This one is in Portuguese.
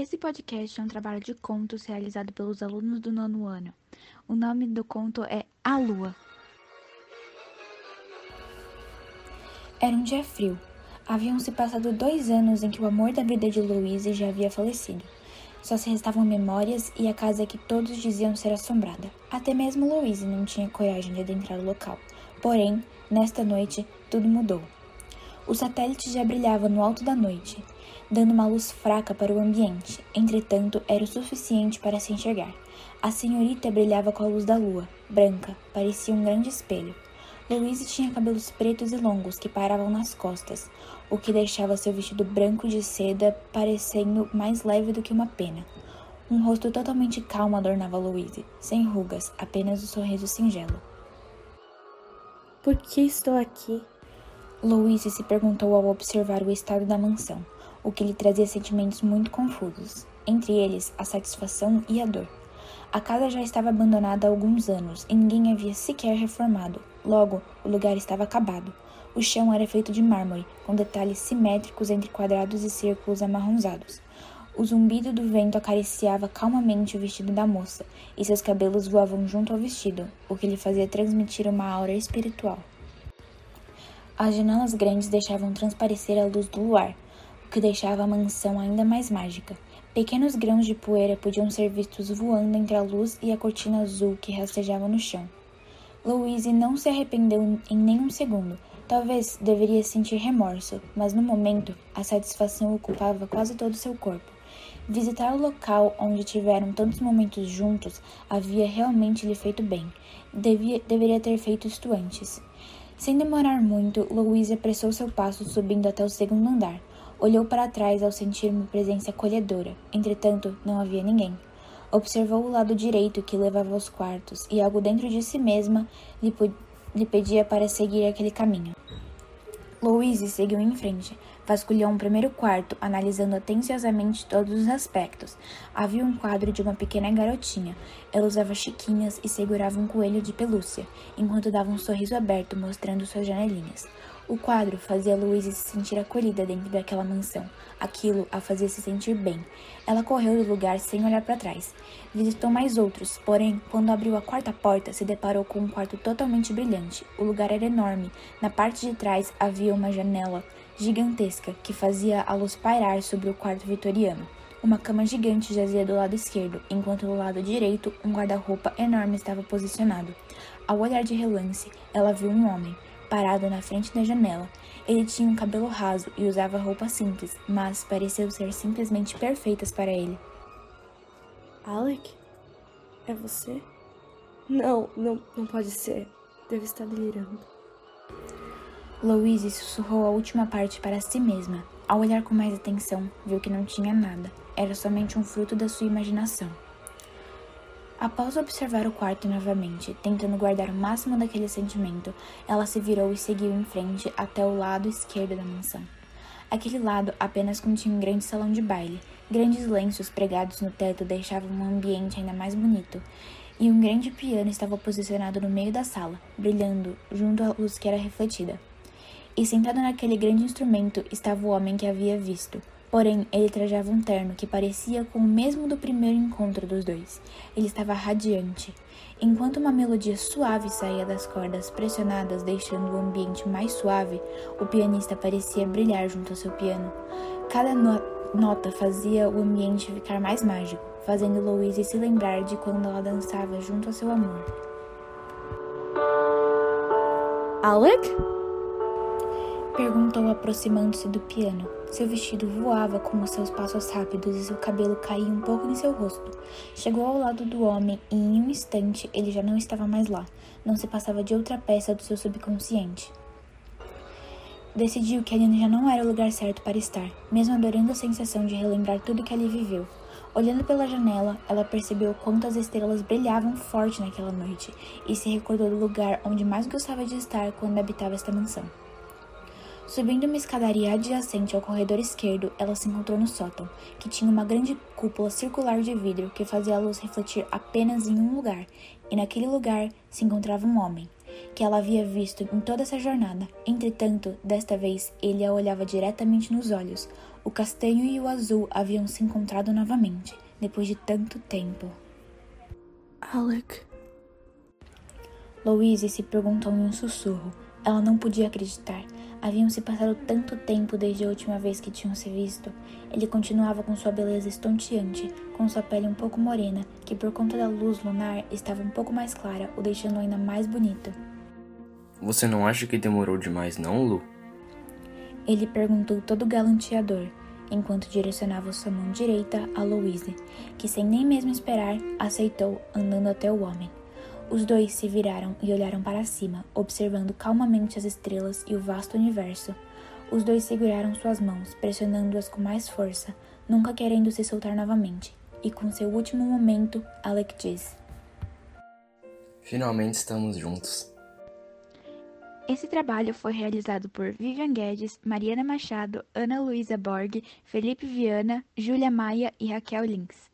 Esse podcast é um trabalho de contos realizado pelos alunos do nono ano. O nome do conto é A Lua. Era um dia frio. Haviam se passado dois anos em que o amor da vida de Louise já havia falecido. Só se restavam memórias e a casa que todos diziam ser assombrada. Até mesmo Louise não tinha coragem de adentrar o local. Porém, nesta noite, tudo mudou. O satélite já brilhava no alto da noite, dando uma luz fraca para o ambiente. Entretanto, era o suficiente para se enxergar. A senhorita brilhava com a luz da lua, branca, parecia um grande espelho. Louise tinha cabelos pretos e longos que paravam nas costas, o que deixava seu vestido branco de seda parecendo mais leve do que uma pena. Um rosto totalmente calmo adornava Louise, sem rugas, apenas o um sorriso singelo. Por que estou aqui? Louise se perguntou ao observar o estado da mansão, o que lhe trazia sentimentos muito confusos, entre eles a satisfação e a dor. A casa já estava abandonada há alguns anos e ninguém havia sequer reformado. Logo, o lugar estava acabado. O chão era feito de mármore, com detalhes simétricos entre quadrados e círculos amarronzados. O zumbido do vento acariciava calmamente o vestido da moça, e seus cabelos voavam junto ao vestido, o que lhe fazia transmitir uma aura espiritual. As janelas grandes deixavam transparecer a luz do luar, o que deixava a mansão ainda mais mágica. Pequenos grãos de poeira podiam ser vistos voando entre a luz e a cortina azul que rastejava no chão. Louise não se arrependeu em nenhum segundo. Talvez deveria sentir remorso, mas no momento a satisfação ocupava quase todo seu corpo. Visitar o local onde tiveram tantos momentos juntos havia realmente lhe feito bem. Devia, deveria ter feito isto antes. Sem demorar muito, Louise apressou seu passo subindo até o segundo andar. Olhou para trás ao sentir uma presença acolhedora. Entretanto, não havia ninguém. Observou o lado direito que levava aos quartos e algo dentro de si mesma lhe, lhe pedia para seguir aquele caminho. Louise seguiu em frente. Vasculhou um primeiro quarto, analisando atenciosamente todos os aspectos. Havia um quadro de uma pequena garotinha. Ela usava chiquinhas e segurava um coelho de pelúcia, enquanto dava um sorriso aberto mostrando suas janelinhas. O quadro fazia Louise se sentir acolhida dentro daquela mansão. Aquilo a fazia se sentir bem. Ela correu do lugar sem olhar para trás. Visitou mais outros, porém, quando abriu a quarta porta, se deparou com um quarto totalmente brilhante. O lugar era enorme. Na parte de trás havia uma janela gigantesca que fazia a luz pairar sobre o quarto vitoriano. Uma cama gigante jazia do lado esquerdo, enquanto do lado direito um guarda-roupa enorme estava posicionado. Ao olhar de relance, ela viu um homem parado na frente da janela. Ele tinha um cabelo raso e usava roupas simples, mas pareciam ser simplesmente perfeitas para ele. Alec? É você? Não, não, não pode ser. Deve estar delirando. Louise sussurrou a última parte para si mesma. Ao olhar com mais atenção, viu que não tinha nada. Era somente um fruto da sua imaginação. Após observar o quarto novamente, tentando guardar o máximo daquele sentimento, ela se virou e seguiu em frente até o lado esquerdo da mansão. Aquele lado apenas continha um grande salão de baile. Grandes lenços pregados no teto deixavam um ambiente ainda mais bonito, e um grande piano estava posicionado no meio da sala, brilhando junto à luz que era refletida. E sentado naquele grande instrumento estava o homem que havia visto, Porém, ele trajava um terno que parecia com o mesmo do primeiro encontro dos dois. Ele estava radiante. Enquanto uma melodia suave saía das cordas pressionadas, deixando o ambiente mais suave, o pianista parecia brilhar junto ao seu piano. Cada no nota fazia o ambiente ficar mais mágico, fazendo Louise se lembrar de quando ela dançava junto ao seu amor. Alec? Perguntou aproximando-se do piano. Seu vestido voava com os seus passos rápidos e seu cabelo caía um pouco em seu rosto. Chegou ao lado do homem e em um instante ele já não estava mais lá. Não se passava de outra peça do seu subconsciente. Decidiu que ali já não era o lugar certo para estar, mesmo adorando a sensação de relembrar tudo que ali viveu. Olhando pela janela, ela percebeu quantas estrelas brilhavam forte naquela noite e se recordou do lugar onde mais gostava de estar quando habitava esta mansão. Subindo uma escadaria adjacente ao corredor esquerdo, ela se encontrou no sótão, que tinha uma grande cúpula circular de vidro que fazia a luz refletir apenas em um lugar, e naquele lugar se encontrava um homem, que ela havia visto em toda essa jornada. Entretanto, desta vez ele a olhava diretamente nos olhos, o castanho e o azul haviam se encontrado novamente, depois de tanto tempo. Alec. Louise se perguntou em um sussurro. Ela não podia acreditar. Haviam se passado tanto tempo desde a última vez que tinham se visto. Ele continuava com sua beleza estonteante, com sua pele um pouco morena, que por conta da luz lunar estava um pouco mais clara, o deixando ainda mais bonito. Você não acha que demorou demais, não, Lu? Ele perguntou todo galanteador, enquanto direcionava sua mão direita a Louise, que sem nem mesmo esperar, aceitou, andando até o homem. Os dois se viraram e olharam para cima, observando calmamente as estrelas e o vasto universo. Os dois seguraram suas mãos, pressionando-as com mais força, nunca querendo se soltar novamente. E com seu último momento, Alec diz: Finalmente estamos juntos. Esse trabalho foi realizado por Vivian Guedes, Mariana Machado, Ana Luísa Borg, Felipe Viana, Júlia Maia e Raquel Lins.